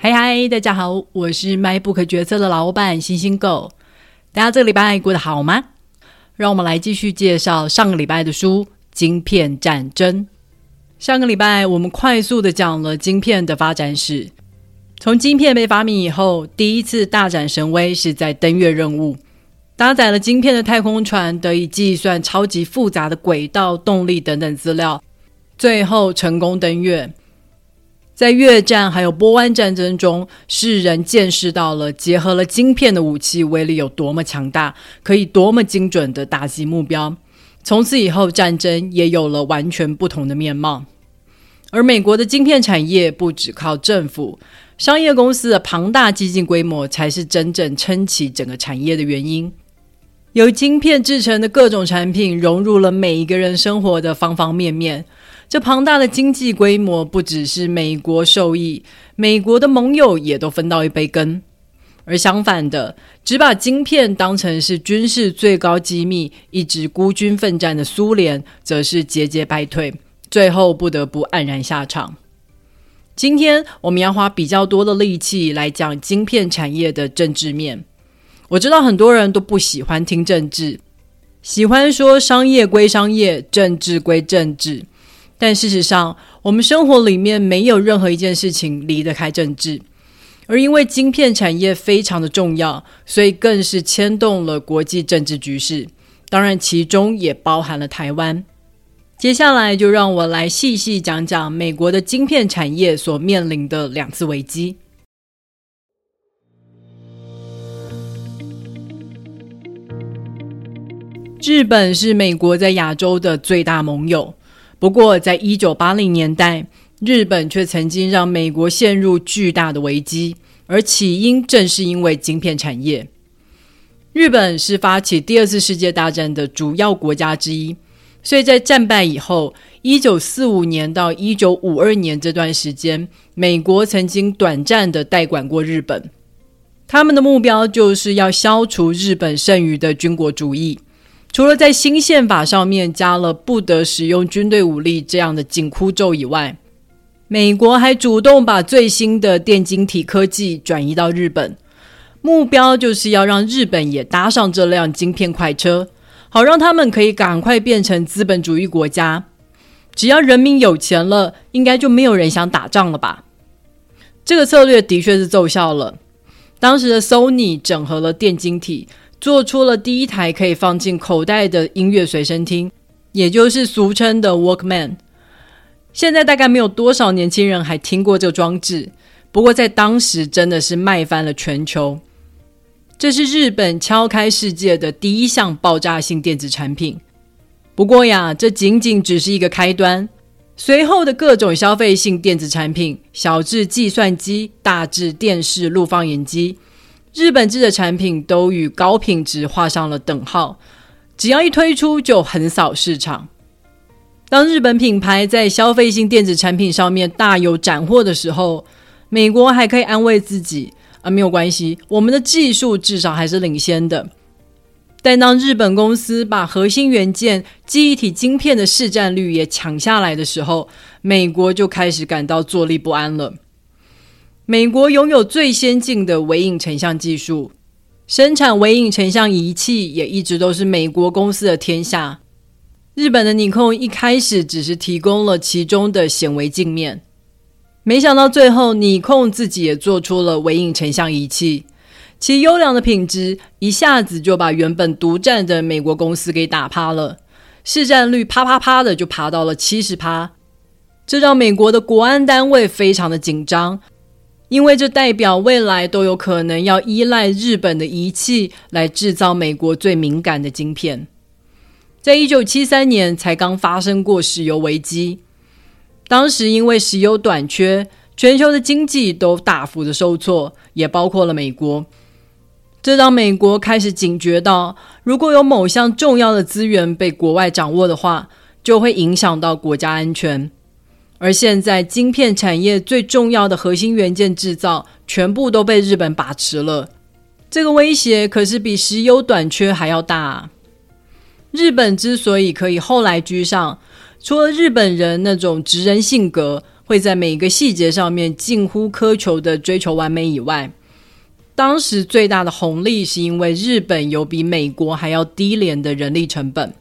嗨嗨，大家好，我是卖不可决策的老板星星狗。大家这个礼拜过得好吗？让我们来继续介绍上个礼拜的书《晶片战争》。上个礼拜我们快速的讲了晶片的发展史。从晶片被发明以后，第一次大展神威是在登月任务，搭载了晶片的太空船得以计算超级复杂的轨道、动力等等资料，最后成功登月。在越战还有波湾战争中，世人见识到了结合了晶片的武器威力有多么强大，可以多么精准地打击目标。从此以后，战争也有了完全不同的面貌。而美国的晶片产业不只靠政府，商业公司的庞大基金规模才是真正撑起整个产业的原因。由晶片制成的各种产品融入了每一个人生活的方方面面。这庞大的经济规模不只是美国受益，美国的盟友也都分到一杯羹。而相反的，只把晶片当成是军事最高机密，一直孤军奋战的苏联，则是节节败退，最后不得不黯然下场。今天我们要花比较多的力气来讲晶片产业的政治面。我知道很多人都不喜欢听政治，喜欢说商业归商业，政治归政治。但事实上，我们生活里面没有任何一件事情离得开政治，而因为晶片产业非常的重要，所以更是牵动了国际政治局势。当然，其中也包含了台湾。接下来，就让我来细细讲讲美国的晶片产业所面临的两次危机。日本是美国在亚洲的最大盟友。不过，在一九八零年代，日本却曾经让美国陷入巨大的危机，而起因正是因为晶片产业。日本是发起第二次世界大战的主要国家之一，所以在战败以后，一九四五年到一九五二年这段时间，美国曾经短暂的代管过日本。他们的目标就是要消除日本剩余的军国主义。除了在新宪法上面加了不得使用军队武力这样的紧箍咒以外，美国还主动把最新的电晶体科技转移到日本，目标就是要让日本也搭上这辆晶片快车，好让他们可以赶快变成资本主义国家。只要人民有钱了，应该就没有人想打仗了吧？这个策略的确是奏效了。当时的 Sony 整合了电晶体。做出了第一台可以放进口袋的音乐随身听，也就是俗称的 Walkman。现在大概没有多少年轻人还听过这个装置，不过在当时真的是卖翻了全球。这是日本敲开世界的第一项爆炸性电子产品。不过呀，这仅仅只是一个开端，随后的各种消费性电子产品，小至计算机，大至电视、录放影机。日本制的产品都与高品质画上了等号，只要一推出就横扫市场。当日本品牌在消费性电子产品上面大有斩获的时候，美国还可以安慰自己啊，没有关系，我们的技术至少还是领先的。但当日本公司把核心元件、记忆体晶片的市占率也抢下来的时候，美国就开始感到坐立不安了。美国拥有最先进的微影成像技术，生产微影成像仪器也一直都是美国公司的天下。日本的尼控一开始只是提供了其中的显微镜面，没想到最后尼控自己也做出了微影成像仪器，其优良的品质一下子就把原本独占的美国公司给打趴了，市占率啪啪啪的就爬到了七十趴，这让美国的国安单位非常的紧张。因为这代表未来都有可能要依赖日本的仪器来制造美国最敏感的晶片。在一九七三年才刚发生过石油危机，当时因为石油短缺，全球的经济都大幅的受挫，也包括了美国。这让美国开始警觉到，如果有某项重要的资源被国外掌握的话，就会影响到国家安全。而现在，晶片产业最重要的核心元件制造全部都被日本把持了，这个威胁可是比石油短缺还要大啊。日本之所以可以后来居上，除了日本人那种直人性格，会在每一个细节上面近乎苛求的追求完美以外，当时最大的红利是因为日本有比美国还要低廉的人力成本，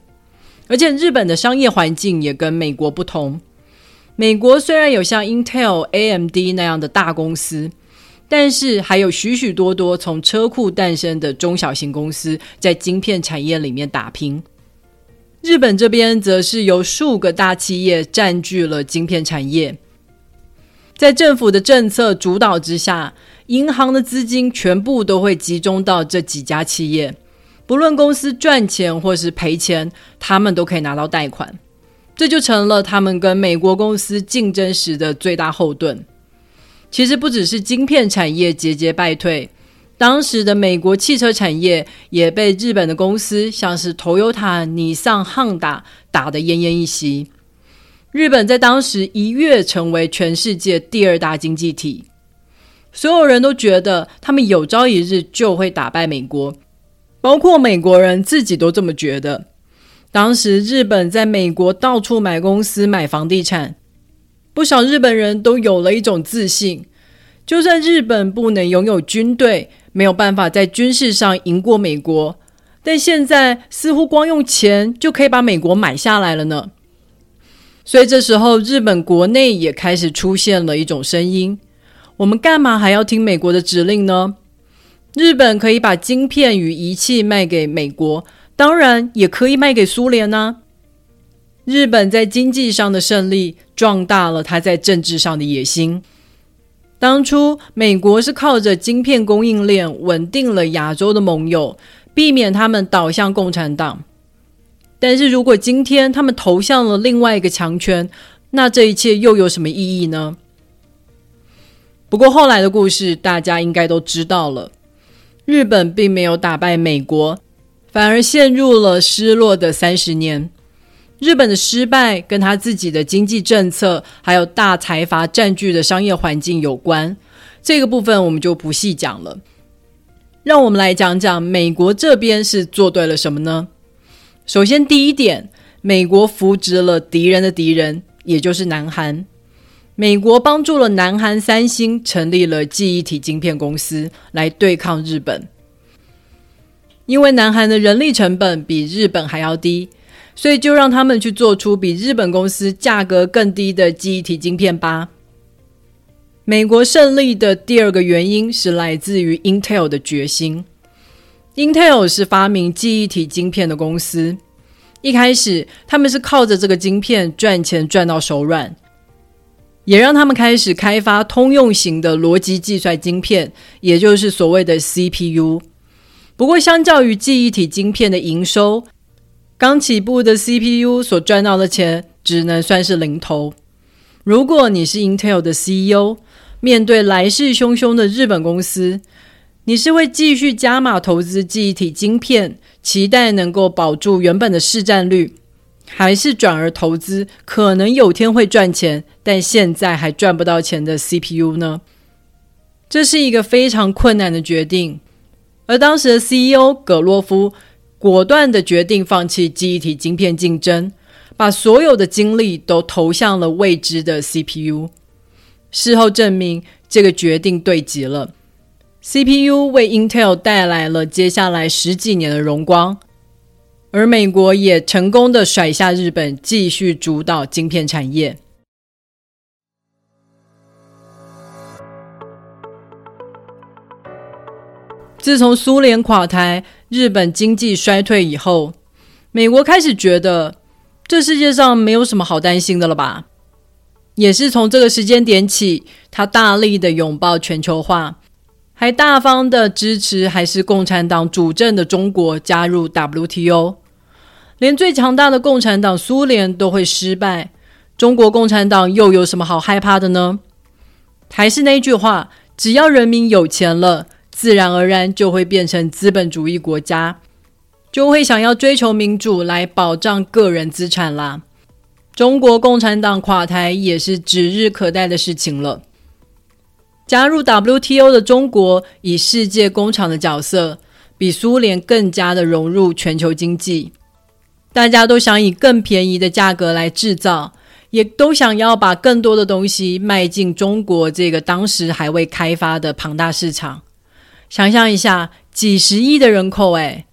而且日本的商业环境也跟美国不同。美国虽然有像 Intel、AMD 那样的大公司，但是还有许许多多从车库诞生的中小型公司在晶片产业里面打拼。日本这边则是由数个大企业占据了晶片产业，在政府的政策主导之下，银行的资金全部都会集中到这几家企业，不论公司赚钱或是赔钱，他们都可以拿到贷款，这就成了他们跟美国公司竞争时的最大后盾。其实不只是晶片产业节节败退。当时的美国汽车产业也被日本的公司，像是 Toyota、尼桑、汉达打得奄奄一息。日本在当时一跃成为全世界第二大经济体，所有人都觉得他们有朝一日就会打败美国，包括美国人自己都这么觉得。当时日本在美国到处买公司、买房地产，不少日本人都有了一种自信。就算日本不能拥有军队，没有办法在军事上赢过美国，但现在似乎光用钱就可以把美国买下来了呢。所以这时候，日本国内也开始出现了一种声音：我们干嘛还要听美国的指令呢？日本可以把晶片与仪器卖给美国，当然也可以卖给苏联呢。日本在经济上的胜利，壮大了他在政治上的野心。当初美国是靠着晶片供应链稳定了亚洲的盟友，避免他们倒向共产党。但是如果今天他们投向了另外一个强权，那这一切又有什么意义呢？不过后来的故事大家应该都知道了，日本并没有打败美国，反而陷入了失落的三十年。日本的失败跟他自己的经济政策，还有大财阀占据的商业环境有关。这个部分我们就不细讲了。让我们来讲讲美国这边是做对了什么呢？首先，第一点，美国扶植了敌人的敌人，也就是南韩。美国帮助了南韩三星成立了记忆体晶片公司，来对抗日本。因为南韩的人力成本比日本还要低。所以就让他们去做出比日本公司价格更低的记忆体晶片吧。美国胜利的第二个原因是来自于 Intel 的决心。Intel 是发明记忆体晶片的公司，一开始他们是靠着这个晶片赚钱赚到手软，也让他们开始开发通用型的逻辑计算晶片，也就是所谓的 CPU。不过，相较于记忆体晶片的营收，刚起步的 CPU 所赚到的钱只能算是零头。如果你是 Intel 的 CEO，面对来势汹汹的日本公司，你是会继续加码投资记忆体晶片，期待能够保住原本的市占率，还是转而投资可能有天会赚钱，但现在还赚不到钱的 CPU 呢？这是一个非常困难的决定。而当时的 CEO 葛洛夫。果断的决定放弃记忆体晶片竞争，把所有的精力都投向了未知的 CPU。事后证明，这个决定对极了。CPU 为 Intel 带来了接下来十几年的荣光，而美国也成功的甩下日本，继续主导晶片产业。自从苏联垮台，日本经济衰退以后，美国开始觉得这世界上没有什么好担心的了吧？也是从这个时间点起，他大力的拥抱全球化，还大方的支持还是共产党主政的中国加入 WTO。连最强大的共产党苏联都会失败，中国共产党又有什么好害怕的呢？还是那句话，只要人民有钱了。自然而然就会变成资本主义国家，就会想要追求民主来保障个人资产啦。中国共产党垮台也是指日可待的事情了。加入 WTO 的中国以世界工厂的角色，比苏联更加的融入全球经济。大家都想以更便宜的价格来制造，也都想要把更多的东西卖进中国这个当时还未开发的庞大市场。想象一下，几十亿的人口，诶，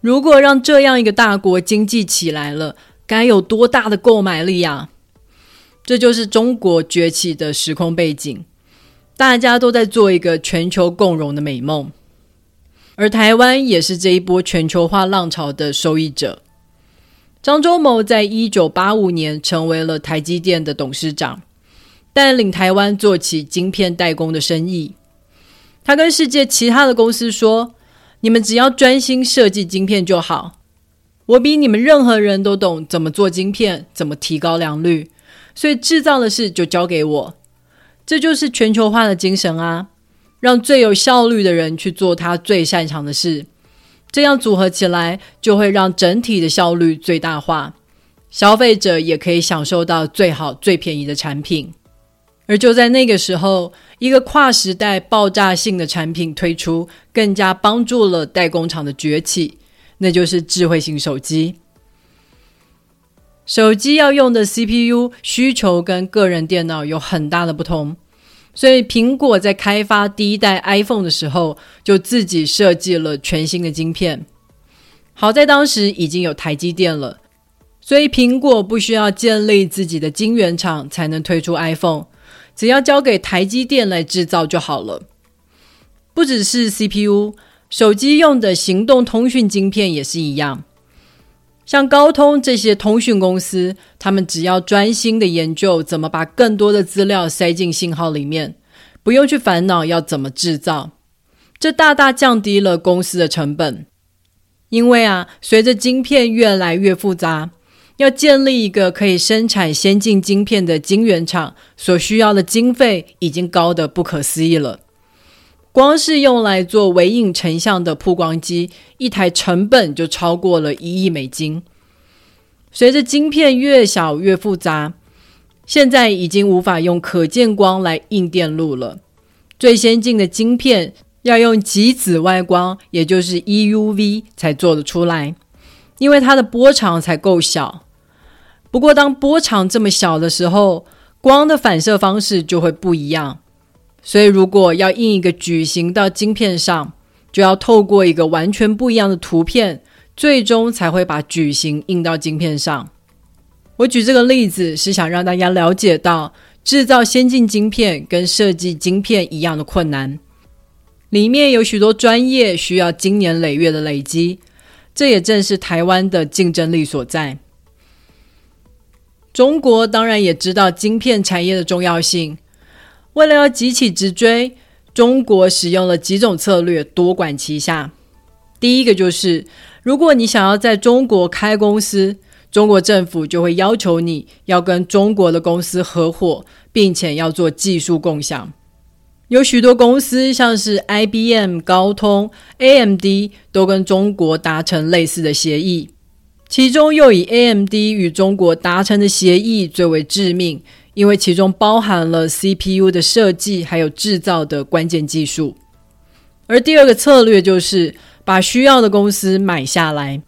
如果让这样一个大国经济起来了，该有多大的购买力啊！这就是中国崛起的时空背景，大家都在做一个全球共荣的美梦，而台湾也是这一波全球化浪潮的受益者。张忠谋在一九八五年成为了台积电的董事长，带领台湾做起晶片代工的生意。他跟世界其他的公司说：“你们只要专心设计晶片就好，我比你们任何人都懂怎么做晶片，怎么提高良率，所以制造的事就交给我。这就是全球化的精神啊！让最有效率的人去做他最擅长的事，这样组合起来就会让整体的效率最大化，消费者也可以享受到最好最便宜的产品。”而就在那个时候，一个跨时代爆炸性的产品推出，更加帮助了代工厂的崛起，那就是智慧型手机。手机要用的 CPU 需求跟个人电脑有很大的不同，所以苹果在开发第一代 iPhone 的时候，就自己设计了全新的晶片。好在当时已经有台积电了，所以苹果不需要建立自己的晶圆厂才能推出 iPhone。只要交给台积电来制造就好了。不只是 CPU，手机用的行动通讯晶片也是一样。像高通这些通讯公司，他们只要专心的研究怎么把更多的资料塞进信号里面，不用去烦恼要怎么制造。这大大降低了公司的成本。因为啊，随着晶片越来越复杂。要建立一个可以生产先进晶片的晶圆厂，所需要的经费已经高得不可思议了。光是用来做微影成像的曝光机，一台成本就超过了一亿美金。随着晶片越小越复杂，现在已经无法用可见光来印电路了。最先进的晶片要用极紫外光，也就是 EUV 才做得出来，因为它的波长才够小。不过，当波长这么小的时候，光的反射方式就会不一样。所以，如果要印一个矩形到晶片上，就要透过一个完全不一样的图片，最终才会把矩形印到晶片上。我举这个例子是想让大家了解到，制造先进晶片跟设计晶片一样的困难，里面有许多专业需要经年累月的累积，这也正是台湾的竞争力所在。中国当然也知道晶片产业的重要性，为了要急起直追，中国使用了几种策略，多管齐下。第一个就是，如果你想要在中国开公司，中国政府就会要求你要跟中国的公司合伙，并且要做技术共享。有许多公司，像是 IBM、高通、AMD，都跟中国达成类似的协议。其中又以 AMD 与中国达成的协议最为致命，因为其中包含了 CPU 的设计还有制造的关键技术。而第二个策略就是把需要的公司买下来。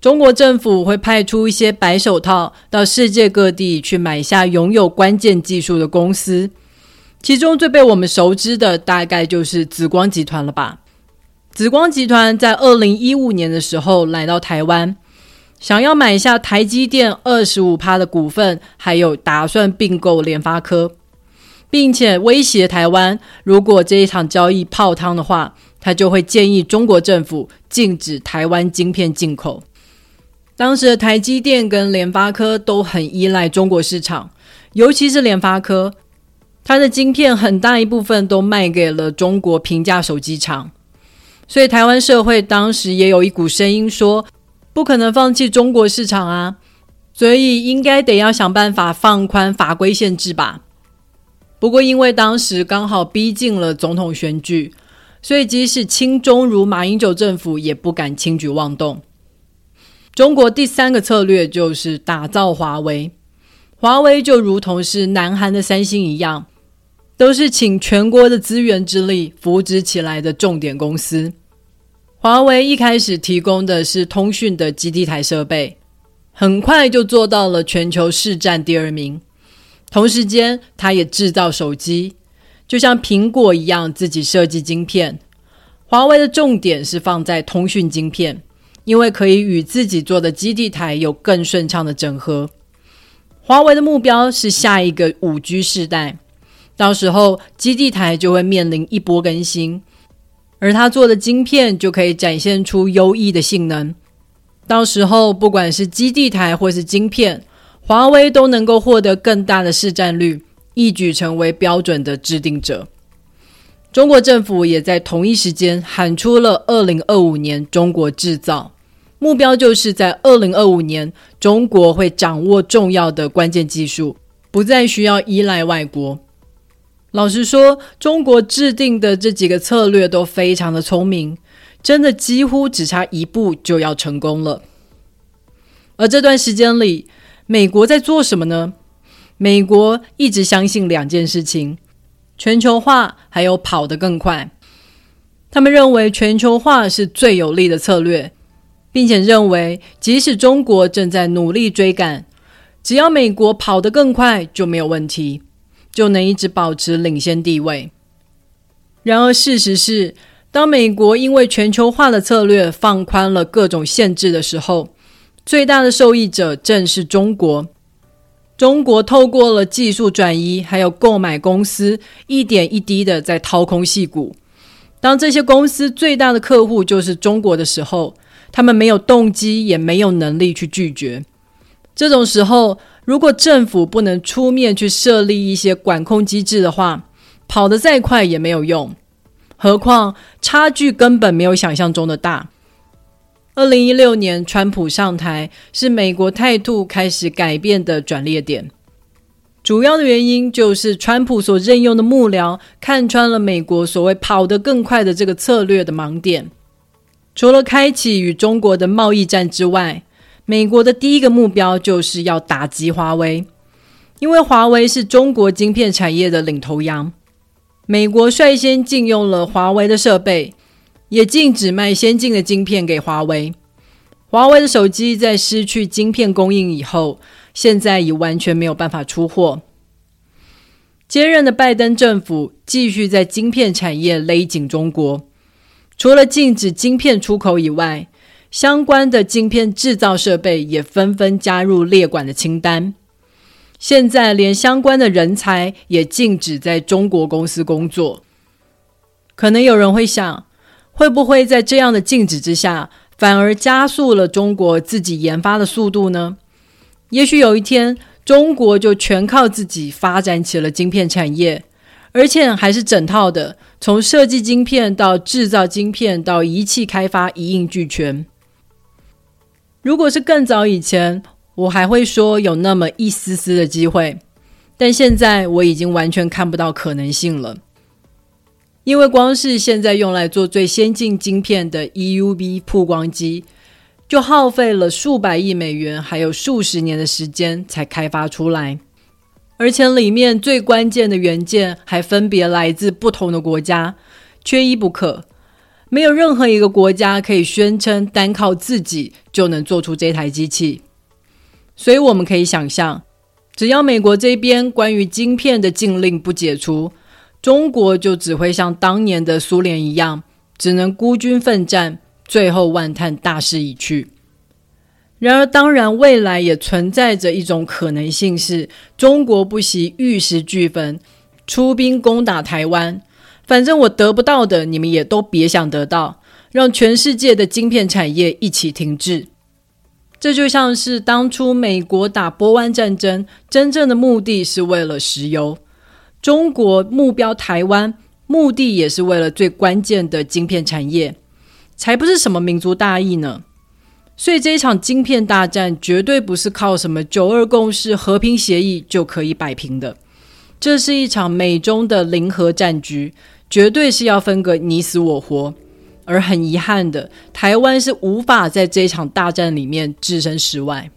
中国政府会派出一些白手套到世界各地去买下拥有关键技术的公司，其中最被我们熟知的大概就是紫光集团了吧？紫光集团在二零一五年的时候来到台湾。想要买下台积电二十五趴的股份，还有打算并购联发科，并且威胁台湾，如果这一场交易泡汤的话，他就会建议中国政府禁止台湾晶片进口。当时的台积电跟联发科都很依赖中国市场，尤其是联发科，它的晶片很大一部分都卖给了中国平价手机厂，所以台湾社会当时也有一股声音说。不可能放弃中国市场啊，所以应该得要想办法放宽法规限制吧。不过因为当时刚好逼近了总统选举，所以即使亲中如马英九政府也不敢轻举妄动。中国第三个策略就是打造华为，华为就如同是南韩的三星一样，都是请全国的资源之力扶植起来的重点公司。华为一开始提供的是通讯的基地台设备，很快就做到了全球市占第二名，同时间，它也制造手机，就像苹果一样自己设计晶片。华为的重点是放在通讯晶片，因为可以与自己做的基地台有更顺畅的整合。华为的目标是下一个五 G 世代，到时候基地台就会面临一波更新，而他做的晶片就可以展现出优异的性能。到时候不管是基地台或是晶片，华为都能够获得更大的市占率，一举成为标准的制定者。中国政府也在同一时间喊出了“二零二五年中国制造”，目标就是在二零二五年，中国会掌握重要的关键技术，不再需要依赖外国。老实说，中国制定的这几个策略都非常的聪明，真的几乎只差一步就要成功了。而这段时间里，美国在做什么呢？美国一直相信两件事情。全球化还有跑得更快，他们认为全球化是最有利的策略，并且认为即使中国正在努力追赶，只要美国跑得更快就没有问题，就能一直保持领先地位。然而事实是，当美国因为全球化的策略放宽了各种限制的时候，最大的受益者正是中国。中国透过了技术转移，还有购买公司，一点一滴的在掏空矽谷。当这些公司最大的客户就是中国的时候，他们没有动机，也没有能力去拒绝。这种时候，如果政府不能出面去设立一些管控机制的话，跑得再快也没有用。何况差距根本没有想象中的大。二零一六年，川普上台是美国态度开始改变的转捩点。主要的原因就是川普所任用的幕僚看穿了美国所谓“跑得更快”的这个策略的盲点。除了开启与中国的贸易战之外，美国的第一个目标就是要打击华为，因为华为是中国晶片产业的领头羊。美国率先禁用了华为的设备。也禁止卖先进的晶片给华为。华为的手机在失去晶片供应以后，现在已完全没有办法出货。接任的拜登政府继续在晶片产业勒紧中国，除了禁止晶片出口以外，相关的晶片制造设备也纷纷加入列管的清单。现在连相关的人才也禁止在中国公司工作。可能有人会想，会不会在这样的禁止之下，反而加速了中国自己研发的速度呢？也许有一天，中国就全靠自己发展起了晶片产业，而且还是整套的，从设计晶片到制造晶片到仪器开发一应俱全。如果是更早以前，我还会说有那么一丝丝的机会，但现在我已经完全看不到可能性了。因为光是现在用来做最先进晶片的 EUV 曝光机，就耗费了数百亿美元，还有数十年的时间才开发出来，而且里面最关键的元件还分别来自不同的国家，缺一不可。没有任何一个国家可以宣称单靠自己就能做出这台机器，所以我们可以想象，只要美国这边关于晶片的禁令不解除，中国就只会像当年的苏联一样，只能孤军奋战，最后万叹大势已去。然而，当然未来也存在着一种可能性是，中国不惜玉石俱焚，出兵攻打台湾。反正我得不到的，你们也都别想得到，让全世界的晶片产业一起停滞。这就像是当初美国打波湾战争，真正的目的是为了石油。中国目标台湾，目的也是为了最关键的晶片产业，才不是什么民族大义呢。所以这一场晶片大战绝对不是靠什么九二共识、和平协议就可以摆平的。这是一场美中的零和战局，绝对是要分个你死我活。而很遗憾的，台湾是无法在这一场大战里面置身事外。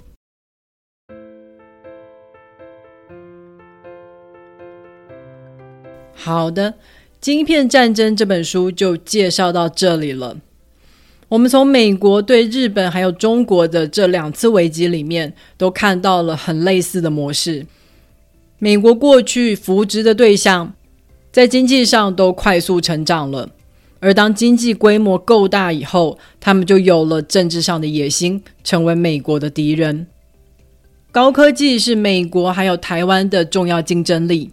好的，《晶片战争》这本书就介绍到这里了。我们从美国对日本还有中国的这两次危机里面，都看到了很类似的模式。美国过去扶植的对象，在经济上都快速成长了，而当经济规模够大以后，他们就有了政治上的野心，成为美国的敌人。高科技是美国还有台湾的重要竞争力。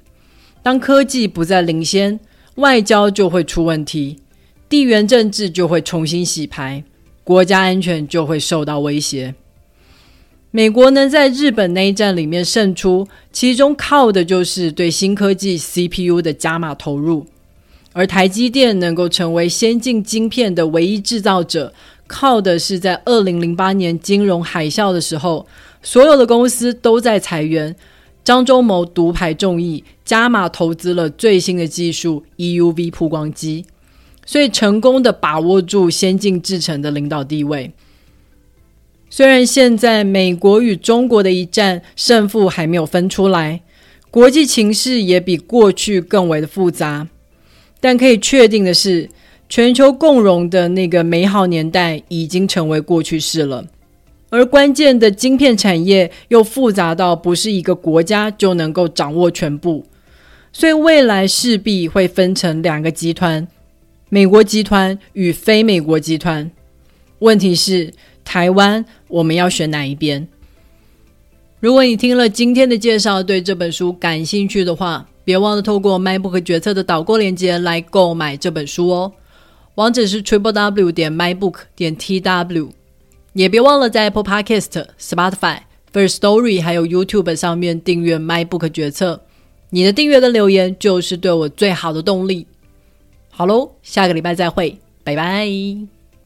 当科技不再领先，外交就会出问题，地缘政治就会重新洗牌，国家安全就会受到威胁。美国能在日本内战里面胜出，其中靠的就是对新科技 CPU 的加码投入，而台积电能够成为先进晶片的唯一制造者，靠的是在二零零八年金融海啸的时候。所有的公司都在裁员，张忠谋独排众议，加码投资了最新的技术 EUV 曝光机，所以成功的把握住先进制程的领导地位。虽然现在美国与中国的一战胜负还没有分出来，国际情势也比过去更为的复杂，但可以确定的是，全球共荣的那个美好年代已经成为过去式了。而关键的晶片产业又复杂到不是一个国家就能够掌握全部，所以未来势必会分成两个集团：美国集团与非美国集团。问题是，台湾我们要选哪一边？如果你听了今天的介绍，对这本书感兴趣的话，别忘了透过 MINEBOOK 决策的导购链接来购买这本书哦。网址是 triple w 点 minebook 点 tw。也别忘了在 Apple Podcast、Spotify、First Story 还有 YouTube 上面订阅 MINEBOOK 决策。你的订阅跟留言就是对我最好的动力。好喽，下个礼拜再会，拜拜。